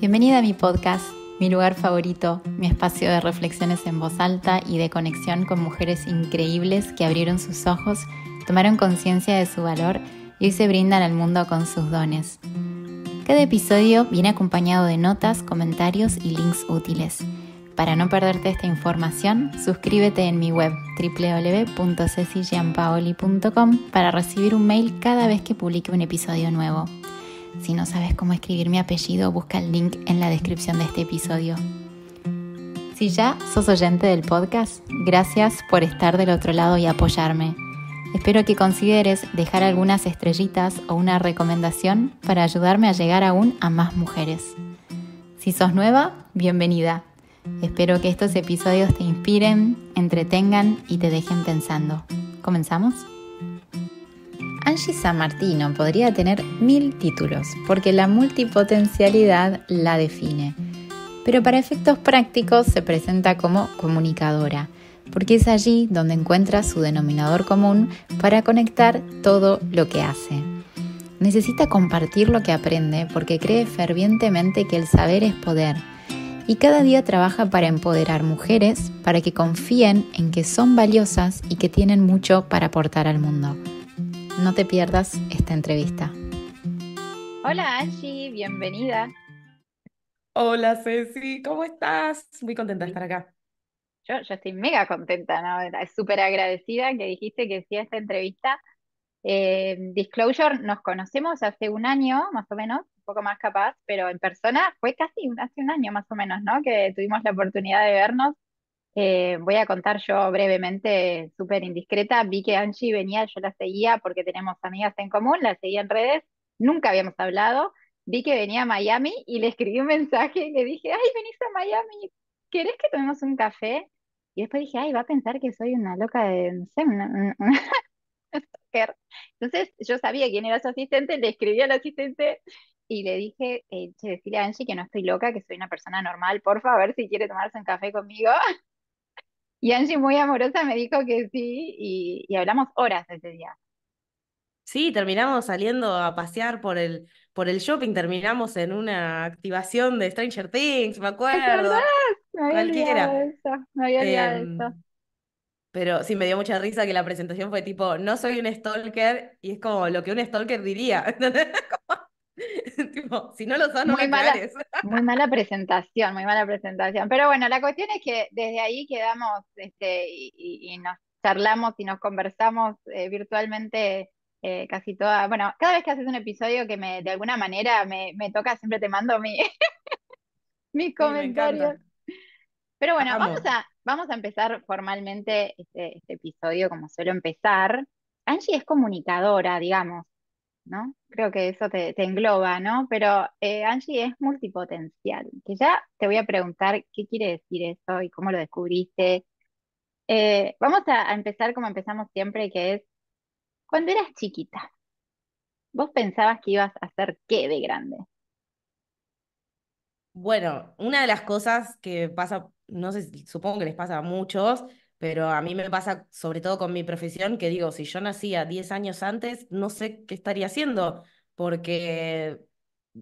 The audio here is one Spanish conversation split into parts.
Bienvenida a mi podcast, mi lugar favorito, mi espacio de reflexiones en voz alta y de conexión con mujeres increíbles que abrieron sus ojos, tomaron conciencia de su valor y hoy se brindan al mundo con sus dones. Cada episodio viene acompañado de notas, comentarios y links útiles. Para no perderte esta información, suscríbete en mi web www.cecilianpaoli.com para recibir un mail cada vez que publique un episodio nuevo. Si no sabes cómo escribir mi apellido, busca el link en la descripción de este episodio. Si ya sos oyente del podcast, gracias por estar del otro lado y apoyarme. Espero que consideres dejar algunas estrellitas o una recomendación para ayudarme a llegar aún a más mujeres. Si sos nueva, bienvenida. Espero que estos episodios te inspiren, entretengan y te dejen pensando. ¿Comenzamos? Angie San Martino podría tener mil títulos, porque la multipotencialidad la define. Pero para efectos prácticos se presenta como comunicadora, porque es allí donde encuentra su denominador común para conectar todo lo que hace. Necesita compartir lo que aprende porque cree fervientemente que el saber es poder y cada día trabaja para empoderar mujeres para que confíen en que son valiosas y que tienen mucho para aportar al mundo. No te pierdas esta entrevista. Hola Angie, bienvenida. Hola Ceci, ¿cómo estás? Muy contenta de estar acá. Yo, yo estoy mega contenta, ¿no? Súper agradecida que dijiste que sí a esta entrevista. Eh, disclosure, nos conocemos hace un año, más o menos, un poco más capaz, pero en persona fue casi hace un año más o menos, ¿no? Que tuvimos la oportunidad de vernos eh, voy a contar yo brevemente, súper indiscreta. Vi que Angie venía, yo la seguía porque tenemos amigas en común, la seguía en redes, nunca habíamos hablado. Vi que venía a Miami y le escribí un mensaje y le dije, ay, venís a Miami, ¿querés que tomemos un café? Y después dije, ay, va a pensar que soy una loca de, no sé, una, Entonces yo sabía quién era su asistente, le escribí al asistente y le dije, eh, che, decirle a Angie que no estoy loca, que soy una persona normal, por favor, si quiere tomarse un café conmigo. Y Angie muy amorosa me dijo que sí y, hablamos horas ese día. Sí, terminamos saliendo a pasear por el, por el shopping, terminamos en una activación de Stranger Things, me acuerdo. me había cualquiera. Eso, me había em, eso. Pero sí, me dio mucha risa que la presentación fue tipo, no soy un stalker, y es como lo que un stalker diría. si no lo son, no muy mala, muy mala presentación, muy mala presentación. Pero bueno, la cuestión es que desde ahí quedamos este, y, nos charlamos y nos conversamos eh, virtualmente eh, casi toda. Bueno, cada vez que haces un episodio que me de alguna manera me, toca, siempre te mando mi, mis comentarios. Pero bueno, vamos a, vamos a empezar formalmente este, este episodio como suelo empezar. Angie es comunicadora, digamos. ¿No? Creo que eso te, engloba, ¿no? Pero eh, Angie es multipotencial, que ya te voy a preguntar qué quiere decir eso y cómo lo descubriste. Eh, vamos a, empezar como empezamos siempre, que es, cuando eras chiquita, ¿vos pensabas que ibas a hacer qué de grande? Bueno, una de las cosas que pasa, no sé, supongo que les pasa a muchos, pero a mí me pasa sobre todo con mi profesión que digo, si yo nacía 10 años antes, no sé qué estaría haciendo, porque,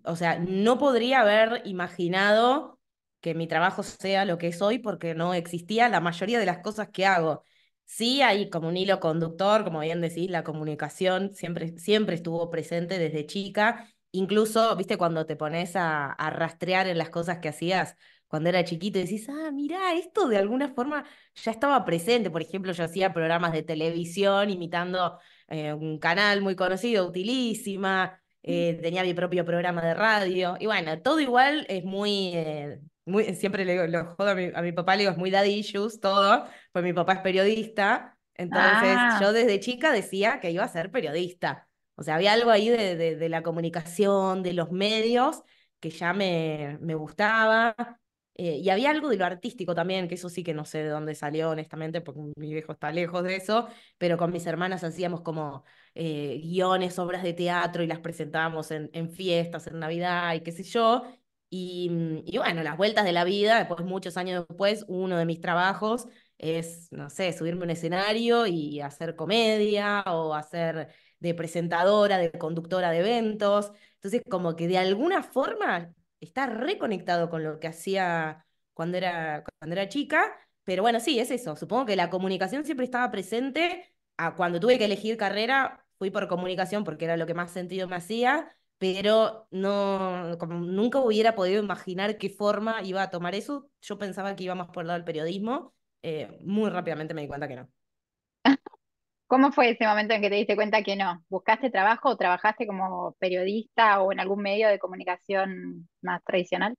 o sea, no podría haber imaginado que mi trabajo sea lo que es hoy porque no existía la mayoría de las cosas que hago. Sí hay como un hilo conductor, como bien decís, la comunicación siempre, siempre estuvo presente desde chica. Incluso, viste, cuando te pones a, a rastrear en las cosas que hacías, cuando era chiquito decís, ah, mira, esto de alguna forma ya estaba presente. Por ejemplo, yo hacía programas de televisión imitando eh, un canal muy conocido, Utilísima, eh, tenía mi propio programa de radio. Y bueno, todo igual es muy, eh, muy siempre le lo jodo a mi, papá, le digo, es muy daddy issues, todo, pues mi papá es periodista. Entonces ah. yo desde chica decía que iba a ser periodista. O sea, había algo ahí de, de, la comunicación, de los medios, que ya me, me gustaba. Eh, y había algo de lo artístico también, que eso sí que no sé de dónde salió, honestamente, porque mi viejo está lejos de eso, pero con mis hermanas hacíamos como eh, guiones, obras de teatro y las presentábamos en, en, fiestas, en Navidad y qué sé yo. Y, mm, y, bueno, las vueltas de la vida, después, muchos años después, uno de mis trabajos es, no sé, subirme a un escenario y hacer comedia o hacer de presentadora, de conductora de eventos. Entonces, como que de alguna forma está reconectado con lo que hacía cuando era, cuando era chica, pero bueno, sí, es eso. Supongo que la comunicación siempre estaba presente. A cuando tuve que elegir carrera, fui por comunicación porque era lo que más sentido me hacía, pero no, como nunca hubiera podido imaginar qué forma iba a tomar eso. Yo pensaba que iba más por el lado del periodismo. Eh, muy rápidamente me di cuenta que no. ¿Cómo fue ese momento en que te diste cuenta que no? ¿Buscaste trabajo o trabajaste como periodista o en algún medio de comunicación más tradicional?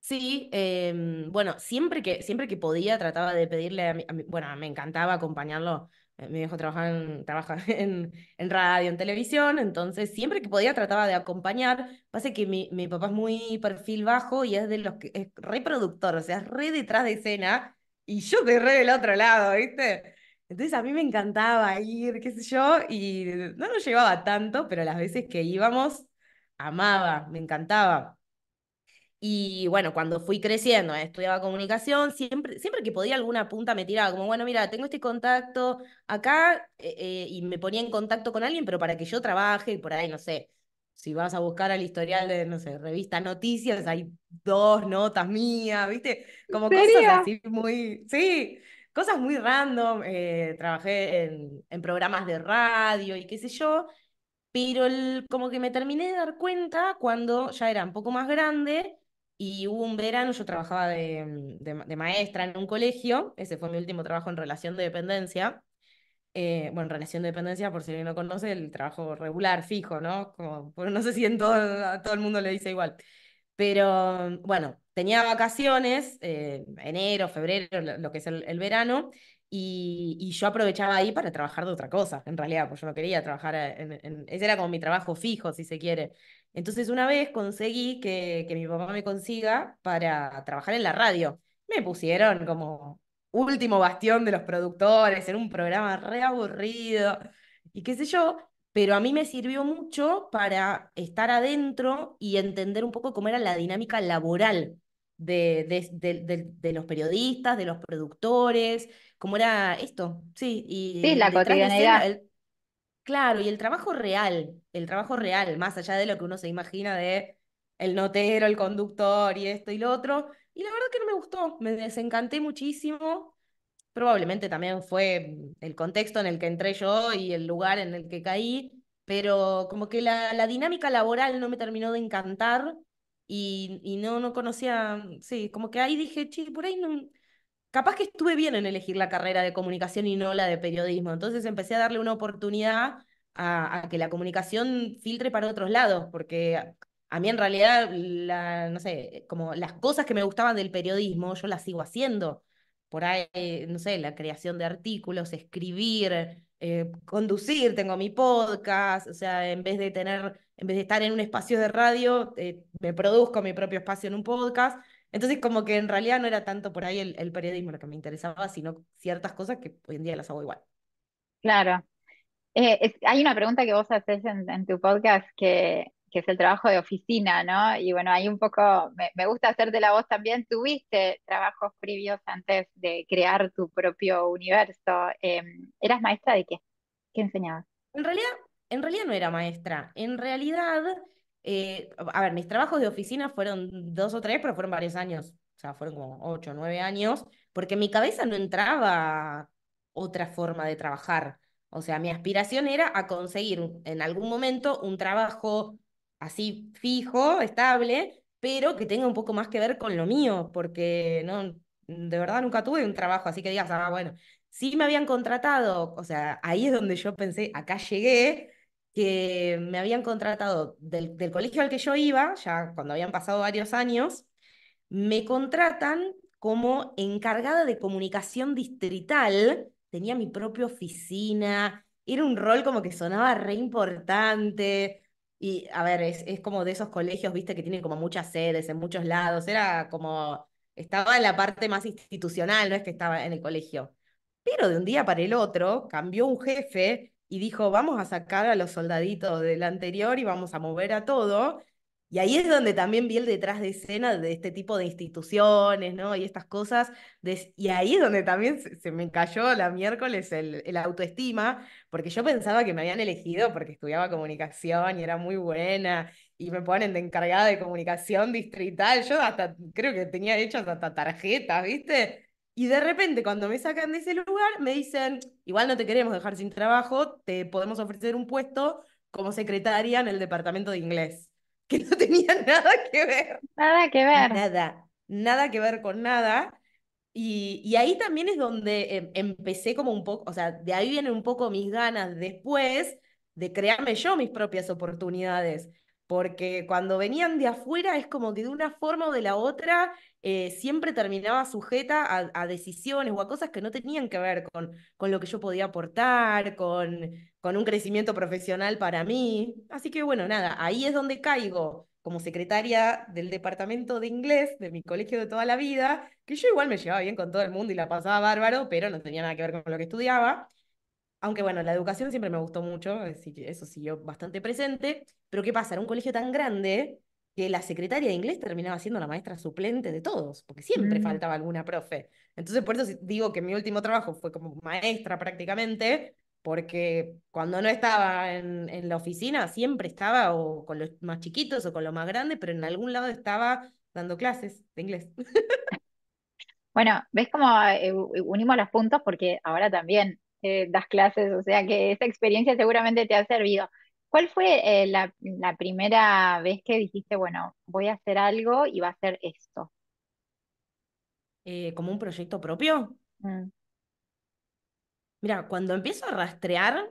Sí, em, bueno, siempre que, siempre que podía trataba de pedirle a mi, bueno, me encantaba acompañarlo. eh, Mi viejo trabajaba en, trabaja en, radio, en televisión, entonces siempre que podía trataba de acompañar. Pasa que mi, mi papá es muy perfil bajo y es de los que es reproductor, o sea, es re detrás de escena y yo estoy re del otro lado, ¿viste? Entonces a mí me encantaba ir, qué sé yo, y no nos llevaba tanto, pero las veces que íbamos, amaba, me encantaba. Y bueno, cuando fui creciendo, eh, estudiaba comunicación, siempre, siempre que podía alguna punta me tiraba, como, bueno, mira, tengo este contacto acá, eh, eh, y me ponía en contacto con alguien, pero para que yo trabaje, y por ahí, no sé, si vas a buscar al historial de, no sé, revista Noticias, hay dos notas mías, ¿viste? ¿En Como cosas así muy, sí, cosas muy random, eh, trabajé en, en programas de radio y qué sé yo, pero el- como que me terminé de dar cuenta cuando ya era un poco más grande y hubo un verano, yo trabajaba de, de, de maestra en un colegio, ese fue mi último trabajo en relación de dependencia. Eh, bueno, en relación de dependencia, por si alguien no conoce, el trabajo regular, fijo, ¿no? Como, no sé si en todo, a todo el mundo le dice igual. Pero bueno, tenía vacaciones, eh, enero, febrero, lo, que es el, verano, y, yo aprovechaba ahí para trabajar de otra cosa, en realidad, pues yo no quería trabajar en, en- ese era como mi trabajo fijo, si se quiere. Entonces una vez conseguí que, que mi papá me consiga para trabajar en la radio. Me pusieron como último bastión de los productores, en un programa re aburrido, y qué sé yo, pero a mí me sirvió mucho para estar adentro y entender un poco cómo era la dinámica laboral de, de, de- de- de los periodistas, de los productores, cómo era esto, sí, Sí, y la cotidianidad. el, claro, y el trabajo real, el trabajo real, más allá de lo que uno se imagina de el notero, el conductor y esto y lo otro, y la verdad que no me gustó, me desencanté muchísimo. Probablemente también fue mm, el contexto en el que entré yo y el lugar en el que caí, pero como que la, la dinámica laboral no me terminó de encantar y, y no, no conocía, sí, como que ahí dije, che, por ahí no, capaz que estuve bien en elegir la carrera de comunicación y no la de periodismo. Entonces empecé a darle una oportunidad a, a que la comunicación filtre para otros lados, porque a mí en realidad, la, no sé, como las cosas que me gustaban del periodismo, yo las sigo haciendo. Por ahí, no sé, la creación de artículos, escribir, eh, conducir, tengo mi podcast, o sea, en vez de tener, en vez de estar en un espacio de radio, eh, me produzco mi propio espacio en un podcast. Entonces, como que en realidad no era tanto por ahí el, periodismo lo que me interesaba, sino ciertas cosas que hoy en día las hago igual. Claro. Eh, hay una pregunta que vos haces en tu podcast que, que es el trabajo de oficina, ¿no? Y bueno, ahí un poco me, me gusta hacerte la voz también. ¿Tuviste trabajos previos antes de crear tu propio universo? Em, ¿eras maestra de qué? ¿Qué enseñabas? En realidad, en realidad no era maestra. En realidad, eh, a ver, mis trabajos de oficina fueron dos o tres, pero fueron varios años. O sea, fueron como ocho o nueve años, porque en mi cabeza no entraba otra forma de trabajar. O sea, mi aspiración era a conseguir en algún momento un trabajo así fijo, estable, pero que tenga un poco más que ver con lo mío, porque no, de verdad nunca tuve un trabajo así que digas, ah, bueno. Sí me habían contratado, o sea, ahí es donde yo pensé, acá llegué, que me habían contratado del, del colegio al que yo iba, ya cuando habían pasado varios años, me contratan como encargada de comunicación distrital, tenía mi propia oficina, era un rol como que sonaba re importante. Y a ver, es, es como de esos colegios, viste, que tienen como muchas sedes en muchos lados, era como, estaba en la parte más institucional, no es que estaba en el colegio. Pero de un día para el otro cambió un jefe y dijo, vamos a sacar a los soldaditos del anterior y vamos a mover a todo. Y ahí es donde también vi el detrás de escena de este tipo de instituciones, ¿no? Y estas cosas. y ahí es donde también se, se me cayó la miércoles el, el autoestima, porque yo pensaba que me habían elegido porque estudiaba comunicación y era muy buena y me ponen de encargada de comunicación distrital. Yo hasta creo que tenía hechas hasta tarjetas, ¿viste? Y de repente, cuando me sacan de ese lugar, me dicen, igual no te queremos dejar sin trabajo, te podemos ofrecer un puesto como secretaria en el departamento de inglés, que no tenía nada que ver. Nada que ver. Nada, nada que ver con nada. Y, y ahí también es donde em, empecé como un poco, o sea, de ahí vienen un poco mis ganas después de crearme yo mis propias oportunidades porque cuando venían de afuera es como que de una forma o de la otra eh, siempre terminaba sujeta a, decisiones o a cosas que no tenían que ver con, con lo que yo podía aportar, con, con un crecimiento profesional para mí. Así que bueno, nada, ahí es donde caigo como secretaria del departamento de inglés de mi colegio de toda la vida, que yo igual me llevaba bien con todo el mundo y la pasaba bárbaro, pero no tenía nada que ver con lo que estudiaba. Aunque bueno, la educación siempre me gustó mucho, así que eso siguió bastante presente. Pero ¿qué pasa? Era un colegio tan grande que la secretaria de inglés terminaba siendo la maestra suplente de todos, porque siempre mm. faltaba alguna profe. Entonces, por eso digo que mi último trabajo fue como maestra prácticamente, porque cuando no estaba en, en la oficina, siempre estaba o con los más chiquitos o con los más grandes, pero en algún lado estaba dando clases de inglés. Bueno, ¿ves cómo eh, unimos los puntos? Porque ahora también eh, das clases, o sea que esa experiencia seguramente te ha servido. ¿Cuál fue eh, la, primera vez que dijiste, bueno, voy a hacer algo y va a ser esto? Eh, ¿Como un proyecto propio? Mm. Mira, cuando empiezo a rastrear,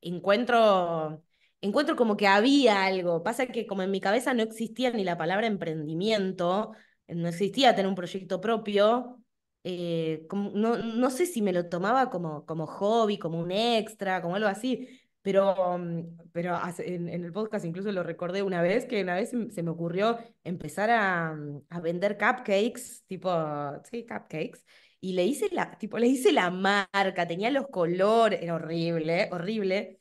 encuentro, encuentro como que había algo. Pasa que como en mi cabeza no existía ni la palabra emprendimiento, no existía tener un proyecto propio, eh, no, no, sé si me lo tomaba como, como hobby, como un extra, como algo así, pero, mm, pero en, el podcast incluso lo recordé una vez, que una vez se me ocurrió empezar a, mm, a vender cupcakes, tipo, sí, cupcakes, y le hice la, tipo, le hice la marca, tenía los colores, era horrible, horrible,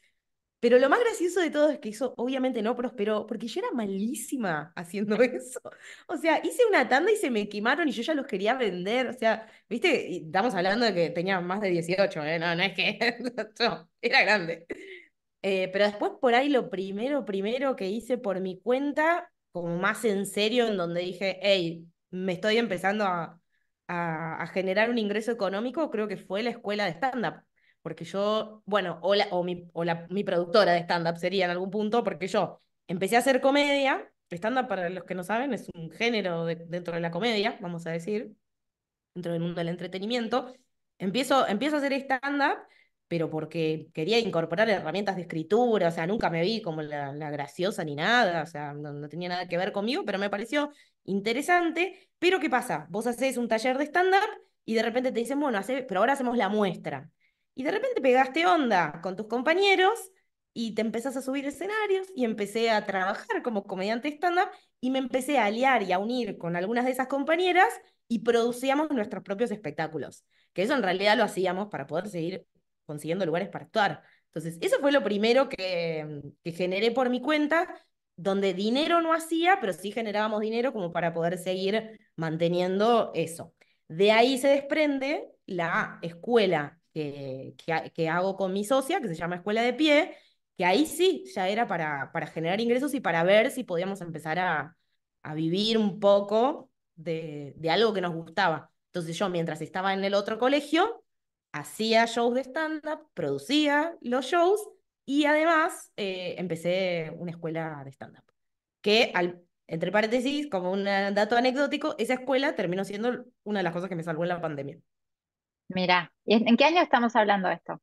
pero lo más gracioso de todo es que eso obviamente no prosperó, porque yo era malísima haciendo eso. O sea, hice una tanda y se me quemaron y yo ya los quería vender. O sea, viste, estamos hablando de que tenía más de 18, ¿eh? No, no es que era grande. Eh, pero después por ahí lo primero, primero que hice por mi cuenta, como más en serio, en donde dije, hey, me estoy empezando a, generar un ingreso económico, creo que fue la escuela de stand-up porque yo, bueno, o, o, mi, o la, mi productora de stand-up sería en algún punto, porque yo empecé a hacer comedia, stand-up para los que no saben es un género dentro de la comedia, vamos a decir, dentro del mundo del entretenimiento, empiezo, empiezo a hacer stand-up, pero porque quería incorporar herramientas de escritura, o sea, nunca me vi como la, graciosa ni nada, o sea, no, tenía nada que ver conmigo, pero me pareció interesante. Pero ¿qué pasa? Vos haces un taller de stand-up y de repente te dicen, bueno, pero ahora hacemos la muestra. Y de repente pegaste onda con tus compañeros y te empezás a subir escenarios y empecé a trabajar como comediante stand-up y me empecé a aliar y a unir con algunas de esas compañeras y producíamos nuestros propios espectáculos, que eso en realidad lo hacíamos para poder seguir consiguiendo lugares para actuar. Entonces, eso fue lo primero que, que generé por mi cuenta, donde dinero no hacía, pero sí generábamos dinero como para poder seguir manteniendo eso. De ahí se desprende la escuela que, hago con mi socia, que se llama Escuela de Pie, que ahí sí ya era para, para generar ingresos y para ver si podíamos empezar a, a vivir un poco de, de, algo que nos gustaba. Entonces yo mientras estaba en el otro colegio, hacía shows de stand-up, producía los shows y además eh, empecé una escuela de stand-up. Que, al, entre paréntesis, como un dato anecdótico, esa escuela terminó siendo una de las cosas que me salvó en la pandemia. Mira, ¿en qué año estamos hablando de esto?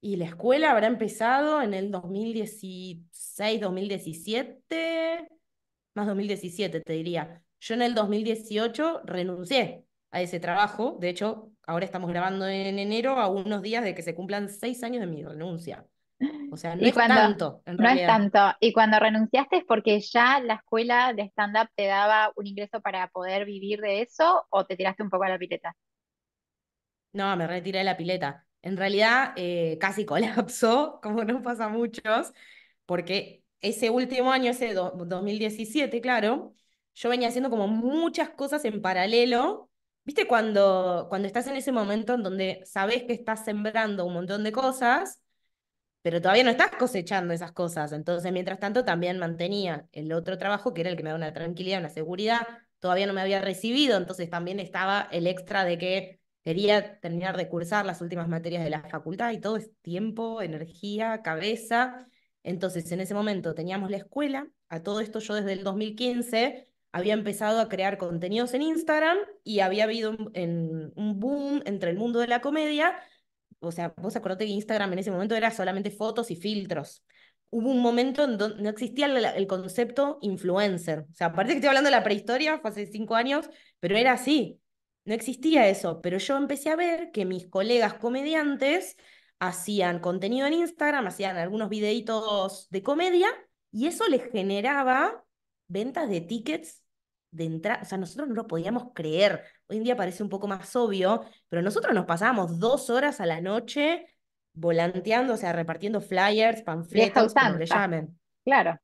Y la escuela habrá empezado en el 2016, 2017, más 2017 te diría. Yo en el 2018 renuncié a ese trabajo. De hecho, ahora estamos grabando en enero a unos días de que se cumplan seis años de mi renuncia. O sea, no es tanto, en No es tanto. Y cuando renunciaste es porque ya la escuela de stand-up te daba un ingreso para poder vivir de eso o te tiraste un poco a la pileta. No, me retiré de la pileta. En realidad eh, casi colapsó, como nos pasa a muchos, porque ese último año, ese 2017, claro, yo venía haciendo como muchas cosas en paralelo. ¿Viste cuando, cuando estás en ese momento en donde sabes que estás sembrando un montón de cosas, pero todavía no estás cosechando esas cosas. Entonces, mientras tanto, también mantenía el otro trabajo, que era el que me daba una tranquilidad, una seguridad. Todavía no me había recibido, entonces también estaba el extra de que quería terminar de cursar las últimas materias de la facultad y todo es tiempo, energía, cabeza. Entonces, en ese momento teníamos la escuela, a todo esto yo desde el 2015 había empezado a crear contenidos en Instagram y había habido un, boom entre el mundo de la comedia. O sea, vos acordate que Instagram en ese momento era solamente fotos y filtros. Hubo un momento en donde no existía el, el concepto influencer. O sea, parece que estoy hablando de la prehistoria, fue hace cinco años, pero era así. No existía eso. Pero yo empecé a ver que mis colegas comediantes hacían contenido en Instagram, hacían algunos videitos de comedia y eso les generaba ventas de tickets de entrada, o sea, nosotros no lo podíamos creer. Hoy en día parece un poco más obvio, pero nosotros nos pasábamos dos horas a la noche volanteando, o sea, repartiendo flyers, panfletos, como le llamen. Claro.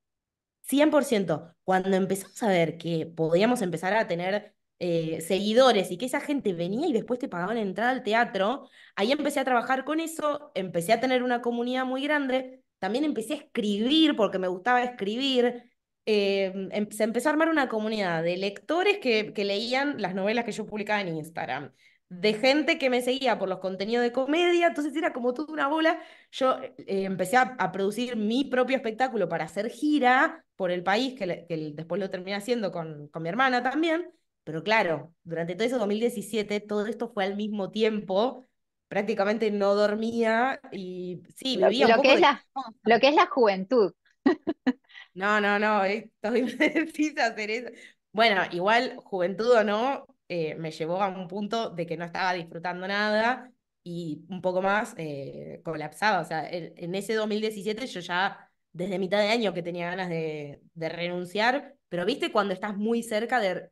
100%. Cuando empezamos a ver que podíamos empezar a tener eh, seguidores y que esa gente venía y después te pagaban entrada al teatro, ahí empecé a trabajar con eso, empecé a tener una comunidad muy grande, también empecé a escribir porque me gustaba escribir, eh, em, se empezó a armar una comunidad de lectores que, que leían las novelas que yo publicaba en Instagram, de gente que me seguía por los contenidos de comedia, entonces era como toda una bola. Yo eh, empecé a, producir mi propio espectáculo para hacer gira por el país, que, que después lo terminé haciendo con, con mi hermana también. Pero claro, durante todo ese 2017, todo esto fue al mismo tiempo, prácticamente no dormía y sí, vivía lo, un poco que es la, Lo que es la juventud. No, no, no, estoy precisa hacer eso. Bueno, igual, juventud o no, eh, me llevó a un punto de que no estaba disfrutando nada y un poco más eh, colapsado. O sea, en, ese 2017 yo ya, desde mitad de año que tenía ganas de, de renunciar, pero viste cuando estás muy cerca de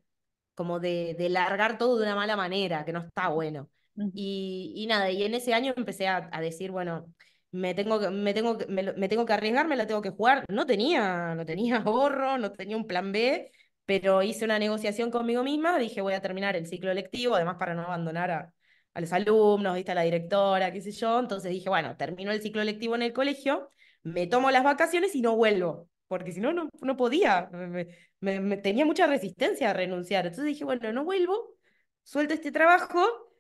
como de, de, largar todo de una mala manera, que no está bueno. Y, y nada, y en ese año empecé a, a decir, bueno, me tengo que, me tengo que, me, tengo que arriesgar, me la tengo que jugar. No tenía, no tenía ahorro, no tenía un plan B, pero hice una negociación conmigo misma, dije voy a terminar el ciclo lectivo, además para no abandonar a, a los alumnos, viste a la directora, qué sé yo. Entonces dije, bueno, termino el ciclo lectivo en el colegio, me tomo las vacaciones y no vuelvo, porque si no, no, podía, me, me, tenía mucha resistencia a renunciar. Entonces dije, bueno, no vuelvo, suelto este trabajo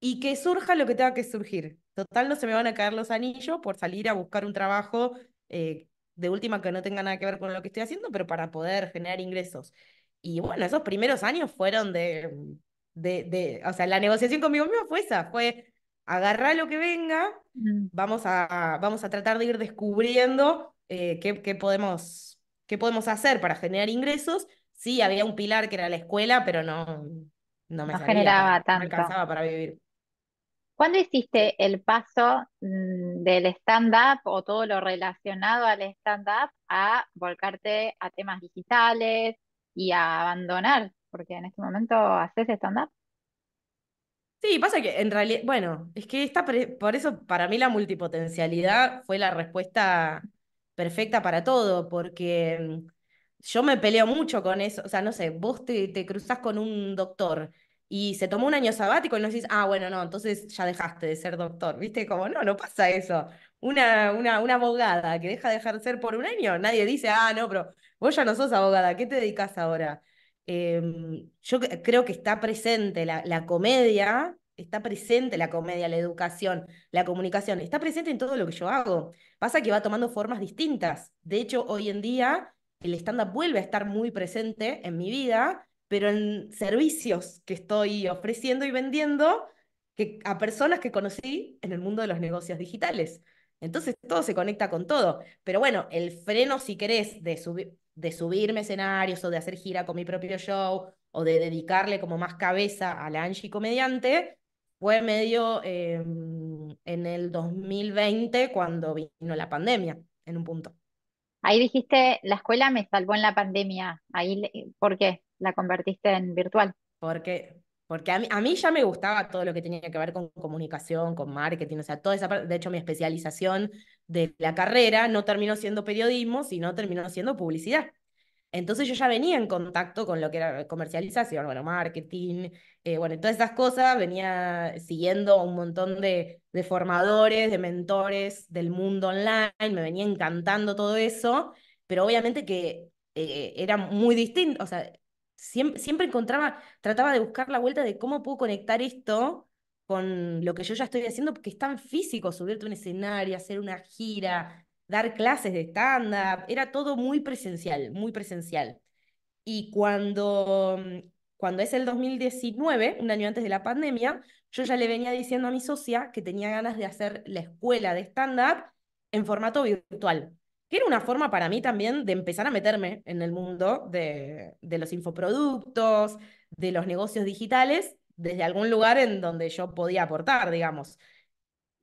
y que surja lo que tenga que surgir. Total, no se me van a caer los anillos por salir a buscar un trabajo eh, de última que no tenga nada que ver con lo que estoy haciendo, pero para poder generar ingresos. Y bueno, esos primeros años fueron de, de, de o sea, la negociación conmigo misma fue esa, fue agarrar lo que venga, mm. vamos, a, vamos a tratar de ir descubriendo eh, qué, qué, podemos, qué podemos hacer para generar ingresos. Sí, había un pilar que era la escuela, pero no, no me generaba tanto. No me alcanzaba para vivir. ¿Cuándo hiciste el paso mm, del stand-up o todo lo relacionado al stand-up a volcarte a temas digitales y a abandonar? Porque en este momento haces stand-up. Sí, pasa que en realidad, bueno, es que está por eso para mí la multipotencialidad fue la respuesta perfecta para todo, porque mm, yo me peleo mucho con eso, o sea, no sé, vos te, te cruzás con un doctor y se tomó un año sabático y no decís, ah, bueno, no, entonces ya dejaste de ser doctor, ¿viste? Como, no, no pasa eso. Una, una, una abogada que deja de ejercer por un año, nadie dice, ah, no, pero vos ya no sos abogada, ¿qué te dedicas ahora? Em, yo creo que está presente la, la comedia, está presente la comedia, la educación, la comunicación, está presente en todo lo que yo hago. Pasa que va tomando formas distintas. De hecho, hoy en día el stand-up vuelve a estar muy presente en mi vida pero en servicios que estoy ofreciendo y vendiendo que, a personas que conocí en el mundo de los negocios digitales. Entonces todo se conecta con todo. Pero bueno, el freno, si querés, de, subir, de subirme escenarios o de hacer gira con mi propio show o de dedicarle como más cabeza a la Angie comediante, fue medio em, en el 2020 cuando vino la pandemia, en un punto. Ahí dijiste, la escuela me salvó en la pandemia. Ahí, ¿Por qué? La convertiste en virtual? Porque, porque a, mí, a mí ya me gustaba todo lo que tenía que ver con comunicación, con marketing, o sea, toda esa parte, de hecho mi especialización de la carrera no terminó siendo periodismo, sino terminó siendo publicidad. Entonces yo ya venía en contacto con lo que era comercialización, bueno, marketing, eh, bueno, todas esas cosas, venía siguiendo un montón de, de formadores, de mentores del mundo online, me venía encantando todo eso, pero obviamente que eh, era muy distinto, o sea, siempre, siempre encontraba, trataba de buscar la vuelta de cómo puedo conectar esto con lo que yo ya estoy haciendo, porque es tan físico subirte a un escenario, hacer una gira, dar clases de stand-up, era todo muy presencial, muy presencial. Y cuando, cuando es el 2019, un año antes de la pandemia, yo ya le venía diciendo a mi socia que tenía ganas de hacer la escuela de stand-up en formato virtual, que era una forma para mí también de empezar a meterme en el mundo de, de los infoproductos, de los negocios digitales, desde algún lugar en donde yo podía aportar, digamos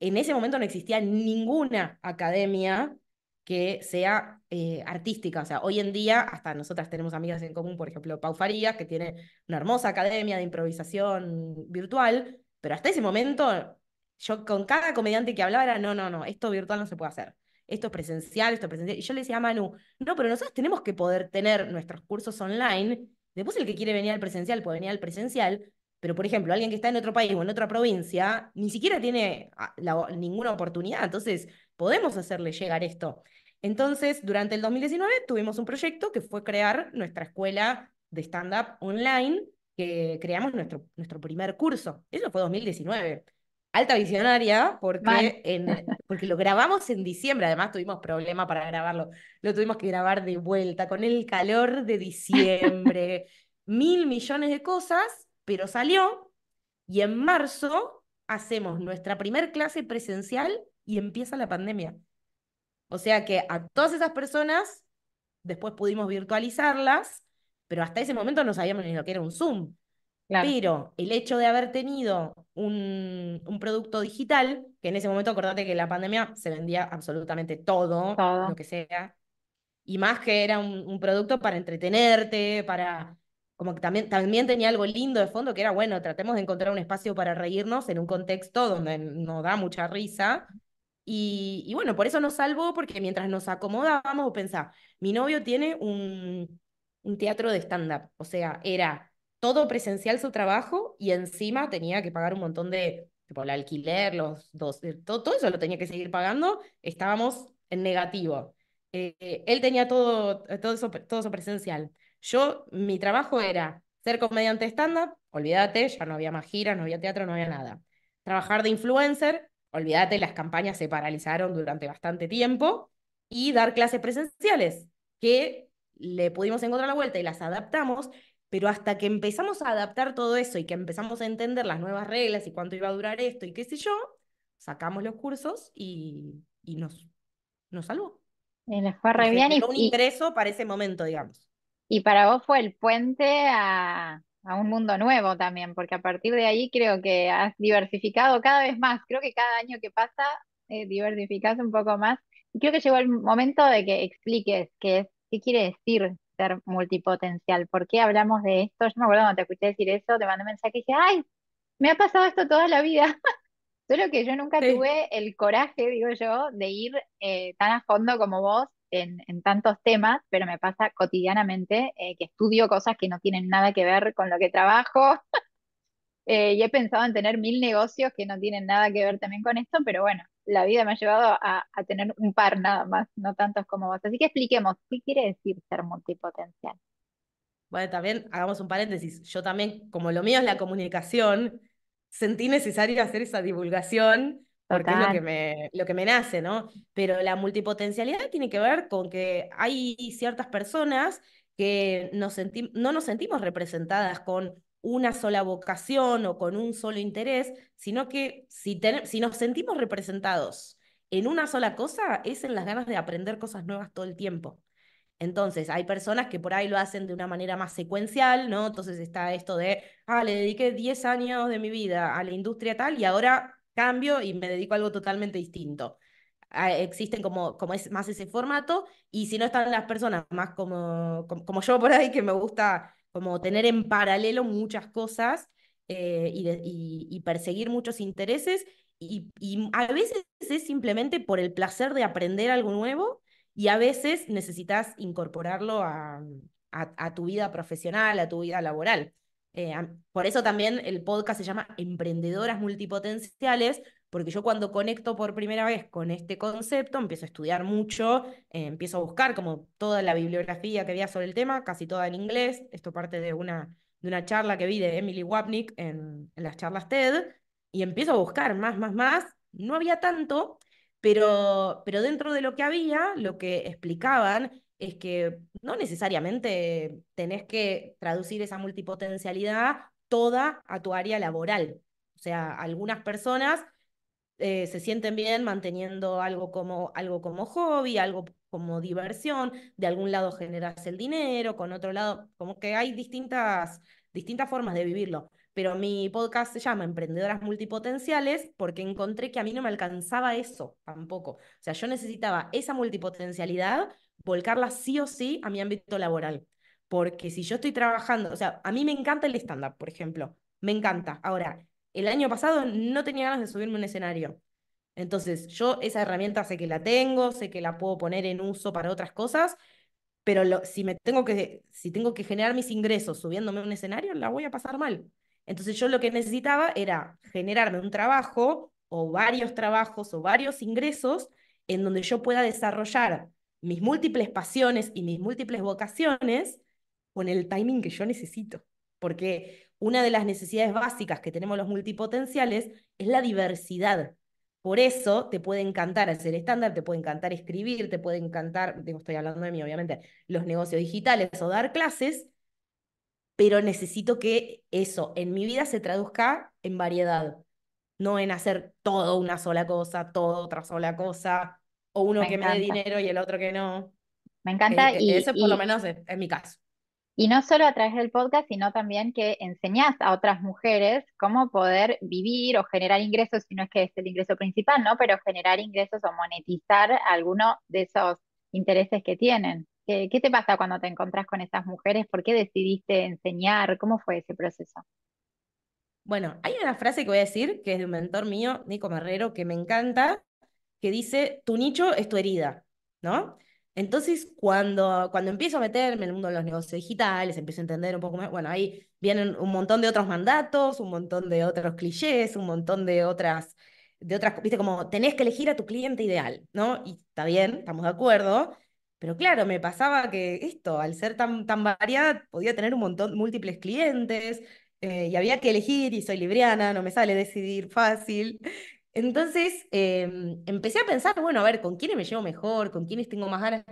en ese momento no existía ninguna academia que sea eh, artística. O sea, hoy en día, hasta nosotras tenemos amigas en común, por ejemplo, Pau Farías, que tiene una hermosa academia de improvisación virtual, pero hasta ese momento, yo con cada comediante que hablaba era, no, no, no, esto virtual no se puede hacer. Esto es presencial, esto es presencial. Y yo le decía a Manu, no, pero nosotros tenemos que poder tener nuestros cursos online. Después el que quiere venir al presencial puede venir al presencial, pero, por ejemplo, alguien que está en otro país o en otra provincia ni siquiera tiene ah, ninguna oportunidad. Entonces, podemos hacerle llegar esto. Entonces, durante el 2019 tuvimos un proyecto que fue crear nuestra escuela de stand-up online, que creamos nuestro, nuestro primer curso. Eso fue 2019. Alta visionaria, porque, en, porque lo grabamos en diciembre, además tuvimos problema para grabarlo. Lo tuvimos que grabar de vuelta, con el calor de diciembre, mil millones de cosas, pero salió y en marzo hacemos nuestra primer clase presencial y empieza la pandemia. O sea que a todas esas personas después pudimos virtualizarlas, pero hasta ese momento no sabíamos ni lo que era un Zoom. Pero el hecho de haber tenido un, un, producto digital, que en ese momento acordate que la pandemia se vendía absolutamente todo, lo que sea, y más que era un, un producto para entretenerte, para como que también, también tenía algo lindo de fondo, que era, bueno, tratemos de encontrar un espacio para reírnos en un contexto donde nos da mucha risa. Y, y bueno, por eso nos salvó, porque mientras nos acomodábamos, pensá, mi novio tiene un, un teatro de stand-up, o sea, era todo presencial su trabajo y encima tenía que pagar un montón de, tipo, el alquiler, los dos, eh, todo, todo eso lo tenía que seguir pagando, estábamos en negativo. Eh, él tenía todo, todo, eso, todo eso presencial. Yo, mi trabajo era ser comediante stand-up, olvídate, ya no había más giras, no había teatro, no había nada. Trabajar de influencer, olvídate, las campañas se paralizaron durante bastante tiempo. Y dar clases presenciales, que le pudimos encontrar la vuelta y las adaptamos, pero hasta que empezamos a adaptar todo eso y que empezamos a entender las nuevas reglas y cuánto iba a durar esto y qué sé yo, sacamos los cursos y, y nos, nos salvó. Y les fue re bien. Y, un ingreso para ese momento, digamos. Y para vos fue el puente a, un mundo nuevo también, porque a partir de ahí creo que has diversificado cada vez más. Creo que cada año que pasa eh, diversificas un poco más. Y creo que llegó el momento de que expliques qué es, qué quiere decir ser multipotencial. ¿Por qué hablamos de esto? Yo me acuerdo cuando te escuché decir eso, te mandé un mensaje y dije, ¡ay! Me ha pasado esto toda la vida. Solo que yo nunca tuve el coraje, digo yo, de ir eh, tan a fondo como vos en, tantos temas, pero me pasa cotidianamente eh, que estudio cosas que no tienen nada que ver con lo que trabajo. Eh, y he pensado en tener mil negocios que no tienen nada que ver también con esto, pero bueno, la vida me ha llevado a, tener un par nada más, no tantos como vos. Así que expliquemos, ¿qué quiere decir ser multipotencial? Bueno, también hagamos un paréntesis. Yo también, como lo mío es la comunicación, sentí necesario hacer esa divulgación porque es lo que, me, lo que me nace, ¿no? Pero la multipotencialidad tiene que ver con que hay ciertas personas que nos no nos sentimos representadas con una sola vocación o con un solo interés, sino que si, si nos sentimos representados en una sola cosa, es en las ganas de aprender cosas nuevas todo el tiempo. Entonces, hay personas que por ahí lo hacen de una manera más secuencial, ¿no? Entonces está esto de, ah, le dediqué 10 años de mi vida a la industria tal y ahora cambio y me dedico a algo totalmente distinto. Ah, existen como, como es más ese formato y si no están las personas más como, como, yo por ahí que me gusta como tener en paralelo muchas cosas eh, y, perseguir muchos intereses y, a veces es simplemente por el placer de aprender algo nuevo y a veces necesitas incorporarlo a, a, tu vida profesional, a tu vida laboral. Eh, por eso también el podcast se llama Emprendedoras Multipotenciales, porque yo cuando conecto por primera vez con este concepto, empiezo a estudiar mucho, eh, empiezo a buscar como toda la bibliografía que había sobre el tema, casi toda en inglés, esto parte de una, de una charla que vi de Emily Wapnick en, en las charlas TED, y empiezo a buscar más, más, más, no había tanto, pero, pero dentro de lo que había, lo que explicaban es que no necesariamente tenés que traducir esa multipotencialidad toda a tu área laboral. O sea, algunas personas eh, se sienten bien manteniendo algo como, algo como hobby, algo como diversión, de algún lado generas el dinero, con otro lado, como que hay distintas, distintas formas de vivirlo pero mi podcast se llama Emprendedoras Multipotenciales porque encontré que a mí no me alcanzaba eso tampoco. O sea, yo necesitaba esa multipotencialidad, volcarla sí o sí a mi ámbito laboral. Porque si yo estoy trabajando, o sea, a mí me encanta el stand-up, por ejemplo, me encanta. Ahora, el año pasado no tenía ganas de subirme a un escenario. Entonces, yo esa herramienta sé que la tengo, sé que la puedo poner en uso para otras cosas, pero si, me tengo que, si tengo que generar mis ingresos subiéndome a un escenario, la voy a pasar mal. Entonces yo lo que necesitaba era generarme un trabajo o varios trabajos o varios ingresos en donde yo pueda desarrollar mis múltiples pasiones y mis múltiples vocaciones con el timing que yo necesito. Porque una de las necesidades básicas que tenemos los multipotenciales es la diversidad. Por eso te puede encantar hacer estándar, te puede encantar escribir, te puede encantar, digo, estoy hablando de mí, obviamente, los negocios digitales o dar clases, pero necesito que eso en mi vida se traduzca en variedad, no en hacer todo una sola cosa, todo otra sola cosa, o uno que me dé dinero y el otro que no. Me encanta. y, eso por lo menos es, mi caso. Y no solo a través del podcast, sino también que enseñás a otras mujeres cómo poder vivir o generar ingresos, si no es que es el ingreso principal, ¿no? Pero generar ingresos o monetizar alguno de esos intereses que tienen. ¿Qué, te pasa cuando te encontrás con estas mujeres? ¿Por qué decidiste enseñar? ¿Cómo fue ese proceso? Bueno, hay una frase que voy a decir, que es de un mentor mío, Nico Marrero, que me encanta, que dice, tu nicho es tu herida, ¿no? Entonces, cuando, cuando empiezo a meterme en el mundo de los negocios digitales, empiezo a entender un poco más, bueno, ahí vienen un montón de otros mandatos, un montón de otros clichés, un montón de otras, de otras, viste, como tenés que elegir a tu cliente ideal, ¿no? Y está bien, estamos de acuerdo, pero claro, me pasaba que esto, al ser tan, tan variada, podía tener un montón, múltiples clientes, eh, y había que elegir, y soy libriana, no me sale decidir fácil. Entonces, em, empecé a pensar, bueno, a ver, ¿con quiénes me llevo mejor? ¿Con quiénes tengo más ganas?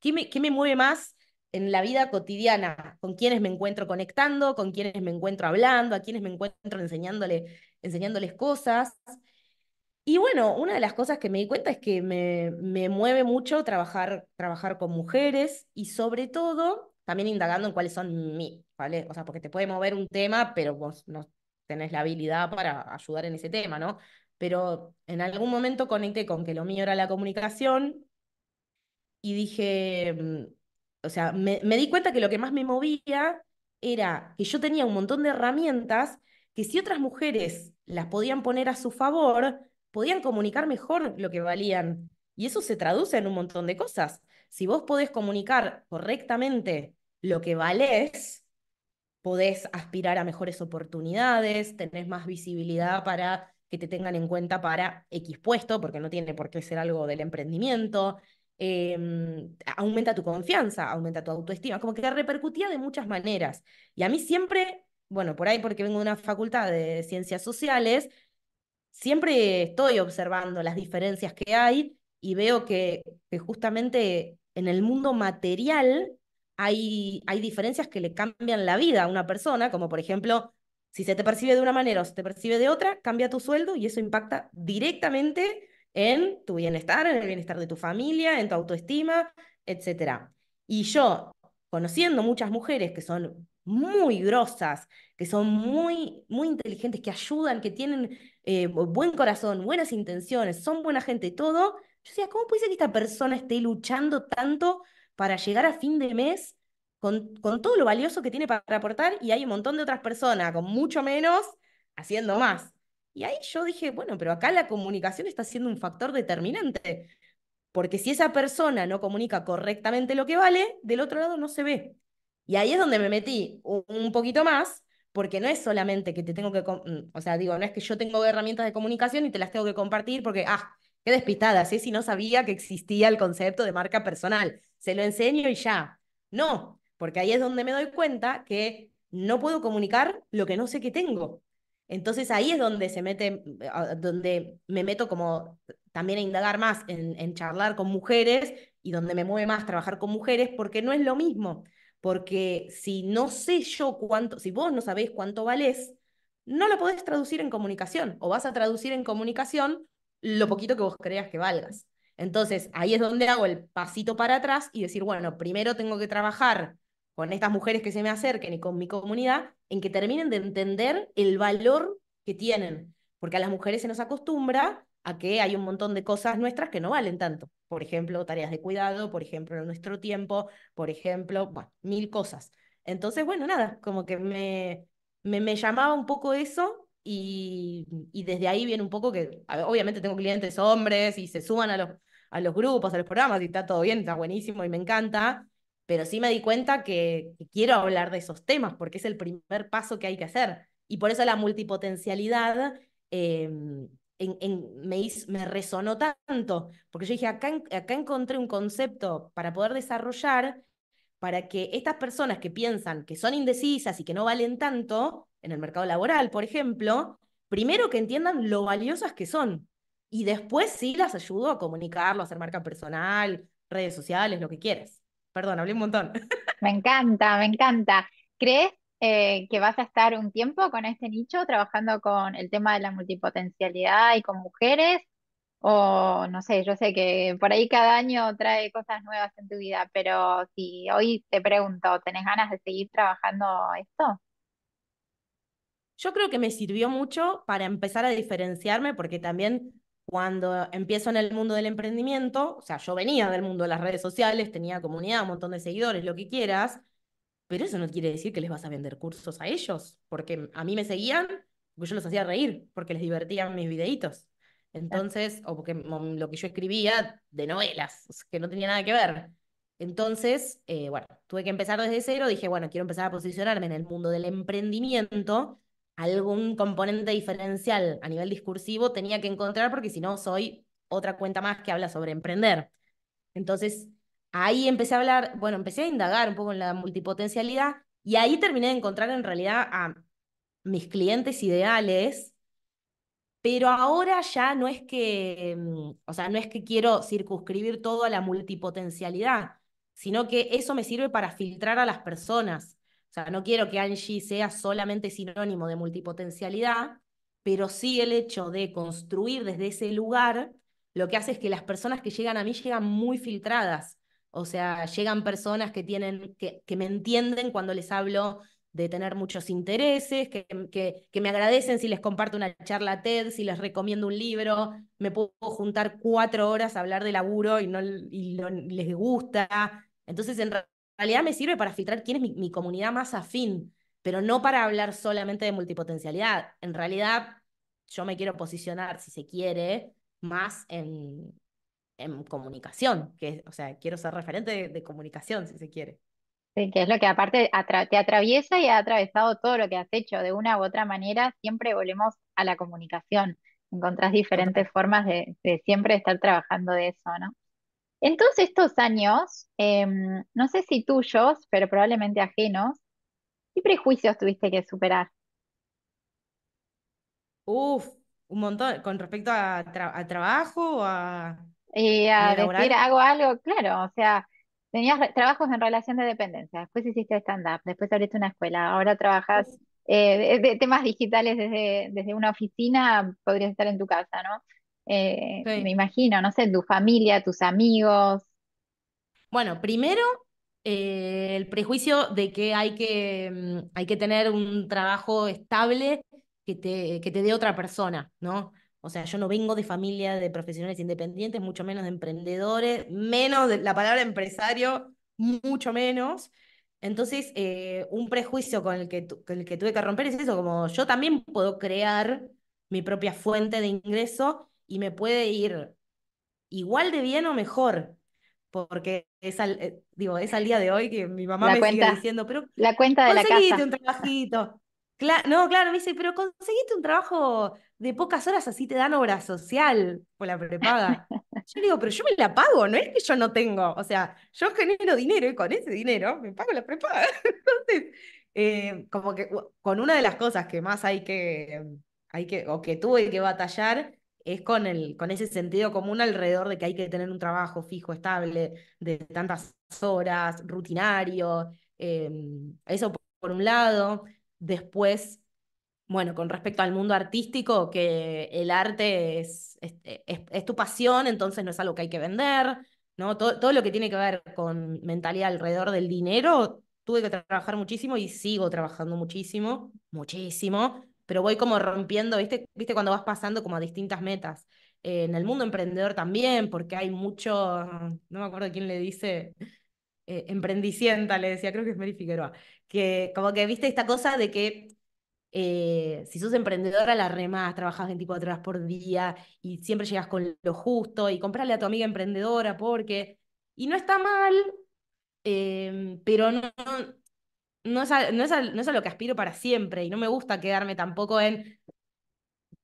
¿Qué me, qué me mueve más en la vida cotidiana? ¿Con quiénes me encuentro conectando? ¿Con quiénes me encuentro hablando? ¿A quiénes me encuentro enseñándole, enseñándoles cosas? Y bueno, una de las cosas que me di cuenta es que me, me mueve mucho trabajar, trabajar con mujeres y sobre todo también indagando en cuáles son mis, ¿vale? O sea, porque te puede mover un tema, pero vos no tenés la habilidad para ayudar en ese tema, ¿no? Pero en algún momento conecté con que lo mío era la comunicación y dije, mm, o sea, me, me di cuenta que lo que más me movía era que yo tenía un montón de herramientas que si otras mujeres las podían poner a su favor, podían comunicar mejor lo que valían. Y eso se traduce en un montón de cosas. Si vos podés comunicar correctamente lo que valés, podés aspirar a mejores oportunidades, tenés más visibilidad para que te tengan en cuenta para X puesto, porque no tiene por qué ser algo del emprendimiento. Em, aumenta tu confianza, aumenta tu autoestima, como que repercutía de muchas maneras. Y a mí siempre, bueno, por ahí porque vengo de una facultad de ciencias sociales, siempre estoy observando las diferencias que hay y veo que, justamente en el mundo material hay, hay diferencias que le cambian la vida a una persona, como por ejemplo, si se te percibe de una manera o se te percibe de otra, cambia tu sueldo y eso impacta directamente en tu bienestar, en el bienestar de tu familia, en tu autoestima, etc. Y yo, conociendo muchas mujeres que son muy grosas, que son muy, muy inteligentes, que ayudan, que tienen eh, buen corazón, buenas intenciones, son buena gente todo, yo decía, ¿cómo puede ser que esta persona esté luchando tanto para llegar a fin de mes con, con todo lo valioso que tiene para aportar y hay un montón de otras personas con mucho menos haciendo más? Y ahí yo dije, bueno, pero acá la comunicación está siendo un factor determinante, porque si esa persona no comunica correctamente lo que vale, del otro lado no se ve. Y ahí es donde me metí un poquito más, porque no es solamente que te tengo que, mm, o sea, digo, no es que yo tengo herramientas de comunicación y te las tengo que compartir porque, ah, qué despistada, ¿sí? si no sabía que existía el concepto de marca personal, se lo enseño y ya. No, porque ahí es donde me doy cuenta que no puedo comunicar lo que no sé que tengo. Entonces ahí es donde se mete, donde me meto como también a indagar más en, charlar con mujeres y donde me mueve más trabajar con mujeres, porque no es lo mismo. Porque si no sé yo cuánto, si vos no sabés cuánto valés, no lo podés traducir en comunicación, o vas a traducir en comunicación lo poquito que vos creas que valgas. Entonces, ahí es donde hago el pasito para atrás y decir, bueno, primero tengo que trabajar con estas mujeres que se me acerquen y con mi comunidad, en que terminen de entender el valor que tienen, porque a las mujeres se nos acostumbra a que hay un montón de cosas nuestras que no valen tanto. Por ejemplo, tareas de cuidado, por ejemplo, nuestro tiempo, por ejemplo, bueno, mil cosas. Entonces, bueno, nada, como que me, me, me llamaba un poco eso y, y, desde ahí viene un poco que, obviamente tengo clientes hombres y se suman a los, a los grupos, a los programas y está todo bien, está buenísimo y me encanta, pero sí me di cuenta que, quiero hablar de esos temas porque es el primer paso que hay que hacer. Y por eso la multipotencialidad em, en, me, me, resonó tanto, porque yo dije, acá, acá encontré un concepto para poder desarrollar para que estas personas que piensan que son indecisas y que no valen tanto en el mercado laboral, por ejemplo, primero que entiendan lo valiosas que son y después sí las ayudo a comunicarlo, a hacer marca personal, redes sociales, lo que quieras. Perdón, hablé un montón. Me encanta, me encanta. ¿Crees eh, que vas a estar un tiempo con este nicho trabajando con el tema de la multipotencialidad y con mujeres? O no sé, yo sé que por ahí cada año trae cosas nuevas en tu vida, pero si hoy te pregunto, ¿tenés ganas de seguir trabajando esto? Yo creo que me sirvió mucho para empezar a diferenciarme, porque también cuando empiezo en el mundo del emprendimiento, o sea, yo venía del mundo de las redes sociales, tenía comunidad, un montón de seguidores, lo que quieras, pero eso no quiere decir que les vas a vender cursos a ellos, porque a mí me seguían porque yo los hacía reír, porque les divertían mis videitos. Entonces, o porque lo que yo escribía de novelas, que no tenía nada que ver. Entonces, eh, bueno, tuve que empezar desde cero, dije, bueno, quiero empezar a posicionarme en el mundo del emprendimiento algún componente diferencial a nivel discursivo tenía que encontrar porque si no soy otra cuenta más que habla sobre emprender. Entonces, ahí empecé a hablar, bueno, empecé a indagar un poco en la multipotencialidad y ahí terminé de encontrar en realidad a mis clientes ideales, pero ahora ya no es que, mm, o sea, no es que quiero circunscribir todo a la multipotencialidad, sino que eso me sirve para filtrar a las personas. O sea, no quiero que Angie sea solamente sinónimo de multipotencialidad, pero sí el hecho de construir desde ese lugar, lo que hace es que las personas que llegan a mí llegan muy filtradas. O sea, llegan personas que, tienen, que, que me entienden cuando les hablo de tener muchos intereses, que, que, que, me agradecen si les comparto una charla TED, si les recomiendo un libro, me puedo juntar cuatro horas a hablar de laburo y, no, y les gusta. Entonces, en realidad me sirve para filtrar quién es mi, comunidad más afín, pero no para hablar solamente de multipotencialidad. En realidad, yo me quiero posicionar, si se quiere, más en, en comunicación, que, o sea, quiero ser referente de, comunicación, si se quiere. Sí, que es lo que aparte te atraviesa y ha atravesado todo lo que has hecho. De una u otra manera, siempre volvemos a la comunicación. Encontrás diferentes formas de, de siempre estar trabajando de eso, ¿no? En todos estos años, em, no sé si tuyos, pero probablemente ajenos, ¿qué prejuicios tuviste que superar? Uf, un montón. ¿Con respecto a, trabajo o a, Y a decir, hago algo, claro, o sea, tenías trabajos en relación de dependencia, después hiciste stand-up, después abriste una escuela, ahora trabajas eh, de, temas digitales desde, desde una oficina, podrías estar en tu casa, ¿no? Eh, me imagino, no sé, tu familia, tus amigos. Bueno, primero eh, el prejuicio de que hay que, mm, hay que tener un trabajo estable que te, que te dé otra persona, ¿no? O sea, yo no vengo de familia de profesionales independientes, mucho menos de emprendedores, menos de la palabra empresario, mucho menos. Entonces, eh, un prejuicio con el, que con el que tuve que romper es eso, como yo también puedo crear mi propia fuente de ingreso y me puede ir igual de bien o mejor. porque es al, eh, digo, es al día de hoy que mi mamá me sigue diciendo, pero la cuenta de la casa. un trabajito. no, claro, me dice, pero conseguiste un trabajo de pocas horas, así te dan obra social por la prepaga. Yo digo, pero yo me la pago, no es que yo no tengo, o sea, yo genero dinero y con ese dinero me pago la prepaga. Entonces, eh, como que con una de las cosas que más hay que, hay que, o que tuve que batallar, es con, el, con ese sentido común alrededor de que hay que tener un trabajo fijo, estable, de tantas horas, rutinario. Em, eso por un lado. Después, bueno, con respecto al mundo artístico, que el arte es, es, tu pasión, entonces no es algo que hay que vender, ¿no? Todo, todo lo que tiene que ver con mentalidad alrededor del dinero, tuve que trabajar muchísimo y sigo trabajando muchísimo, muchísimo, pero voy como rompiendo, ¿viste? ¿Viste cuando vas pasando como a distintas metas? Eh, en el mundo emprendedor también, porque hay mucho, no me acuerdo quién le dice, eh, emprendicienta, le decía, creo que es Mary Figueroa, que como que viste esta cosa de que eh, si sos emprendedora, la remas, trabajas 24 horas por día y siempre llegas con lo justo y comprarle a tu amiga emprendedora porque... Y no está mal, pero no, es a, no, es no es a lo que aspiro para siempre y no me gusta quedarme tampoco en...